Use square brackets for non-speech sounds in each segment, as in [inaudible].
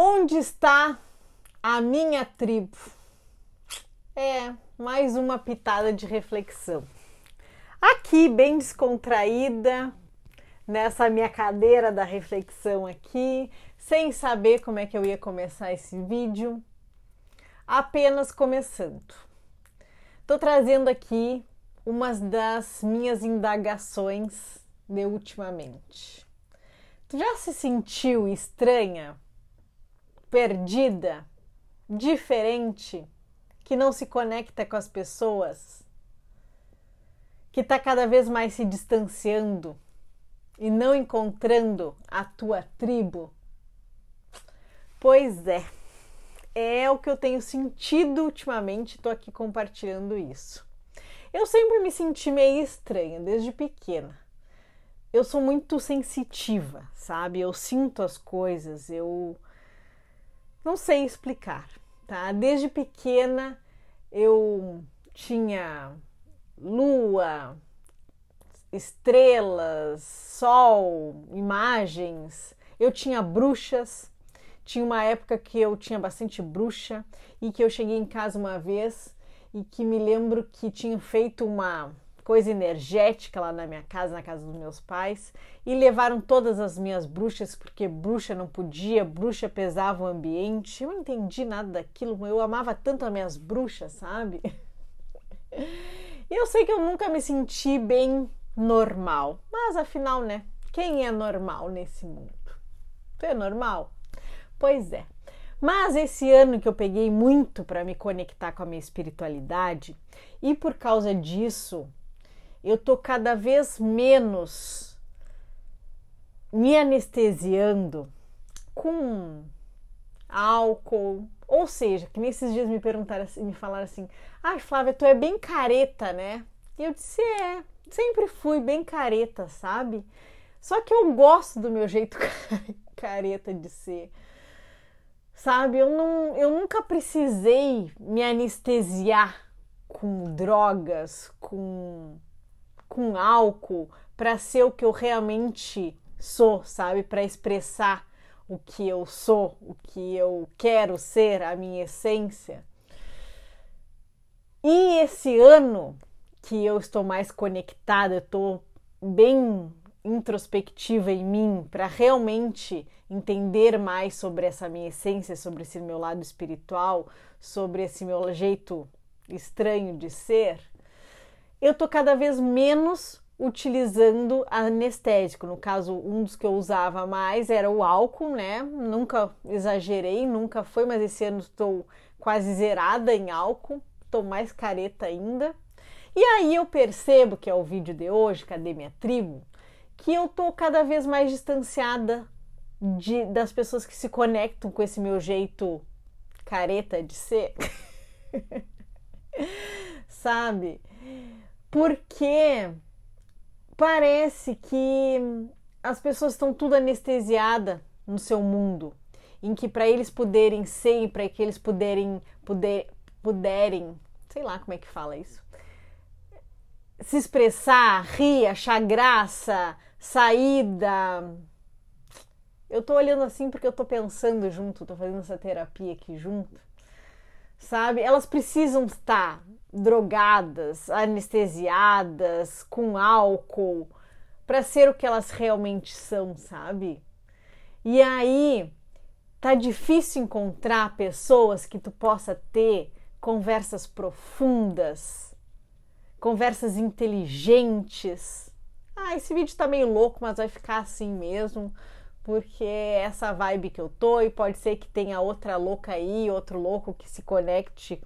Onde está a minha tribo? É mais uma pitada de reflexão. Aqui, bem descontraída, nessa minha cadeira da reflexão aqui, sem saber como é que eu ia começar esse vídeo, apenas começando. Estou trazendo aqui umas das minhas indagações de ultimamente. Tu já se sentiu estranha, perdida, diferente, que não se conecta com as pessoas, que está cada vez mais se distanciando e não encontrando a tua tribo? Pois é, é o que eu tenho sentido ultimamente, estou aqui compartilhando isso. Eu sempre me senti meio estranha desde pequena. Eu sou muito sensitiva, sabe? Eu sinto as coisas, eu não sei explicar, tá? Desde pequena eu tinha lua, estrelas, sol, imagens. Eu tinha bruxas. Tinha uma época que eu tinha bastante bruxa e que eu cheguei em casa uma vez e que me lembro que tinha feito uma coisa energética lá na minha casa, na casa dos meus pais, e levaram todas as minhas bruxas, porque bruxa não podia, bruxa pesava o ambiente. Eu não entendi nada daquilo, eu amava tanto as minhas bruxas, sabe? E [laughs] eu sei que eu nunca me senti bem normal, mas afinal, né? Quem é normal nesse mundo? Tu é normal? Pois é. Mas esse ano que eu peguei muito para me conectar com a minha espiritualidade e por causa disso eu tô cada vez menos me anestesiando com álcool, ou seja, que nesses dias me perguntaram assim, me falaram assim: "Ah, Flávia, tu é bem careta, né?" E eu disse: "É, sempre fui bem careta, sabe? Só que eu gosto do meu jeito [laughs] careta de ser." Sabe, eu, não, eu nunca precisei me anestesiar com drogas, com, com álcool, para ser o que eu realmente sou, sabe? Para expressar o que eu sou, o que eu quero ser, a minha essência. E esse ano que eu estou mais conectada, eu estou bem introspectiva em mim para realmente entender mais sobre essa minha essência, sobre esse meu lado espiritual, sobre esse meu jeito estranho de ser, eu tô cada vez menos utilizando anestésico. No caso, um dos que eu usava mais era o álcool, né? Nunca exagerei, nunca foi, mas esse ano estou quase zerada em álcool, estou mais careta ainda. E aí eu percebo que é o vídeo de hoje, cadê minha tribo? que eu tô cada vez mais distanciada de, das pessoas que se conectam com esse meu jeito careta de ser. [laughs] Sabe? Porque parece que as pessoas estão tudo anestesiada no seu mundo, em que para eles poderem ser, para que eles puderem, puder, puderem, sei lá como é que fala isso, se expressar, rir, achar graça, saída. Eu tô olhando assim porque eu tô pensando junto, tô fazendo essa terapia aqui junto. Sabe? Elas precisam estar drogadas, anestesiadas, com álcool, para ser o que elas realmente são, sabe? E aí tá difícil encontrar pessoas que tu possa ter conversas profundas, conversas inteligentes, ah, esse vídeo tá meio louco, mas vai ficar assim mesmo, porque é essa vibe que eu tô e pode ser que tenha outra louca aí, outro louco que se conecte,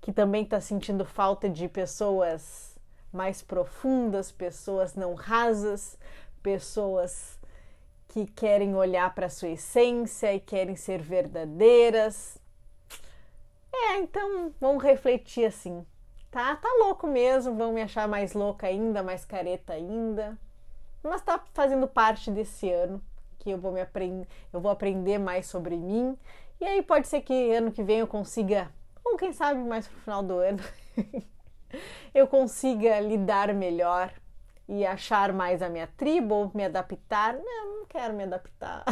que também tá sentindo falta de pessoas mais profundas, pessoas não rasas, pessoas que querem olhar para sua essência e querem ser verdadeiras. É, então vamos refletir assim tá, tá louco mesmo, vão me achar mais louca ainda, mais careta ainda. Mas tá fazendo parte desse ano que eu vou me aprender, eu vou aprender mais sobre mim. E aí pode ser que ano que vem eu consiga, ou quem sabe mais pro final do ano, [laughs] eu consiga lidar melhor e achar mais a minha tribo ou me adaptar. Não, não quero me adaptar.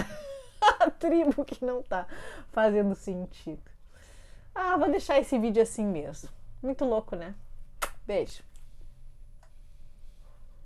[laughs] tribo que não tá fazendo sentido. Ah, vou deixar esse vídeo assim mesmo. Muito louco, né? Beijo.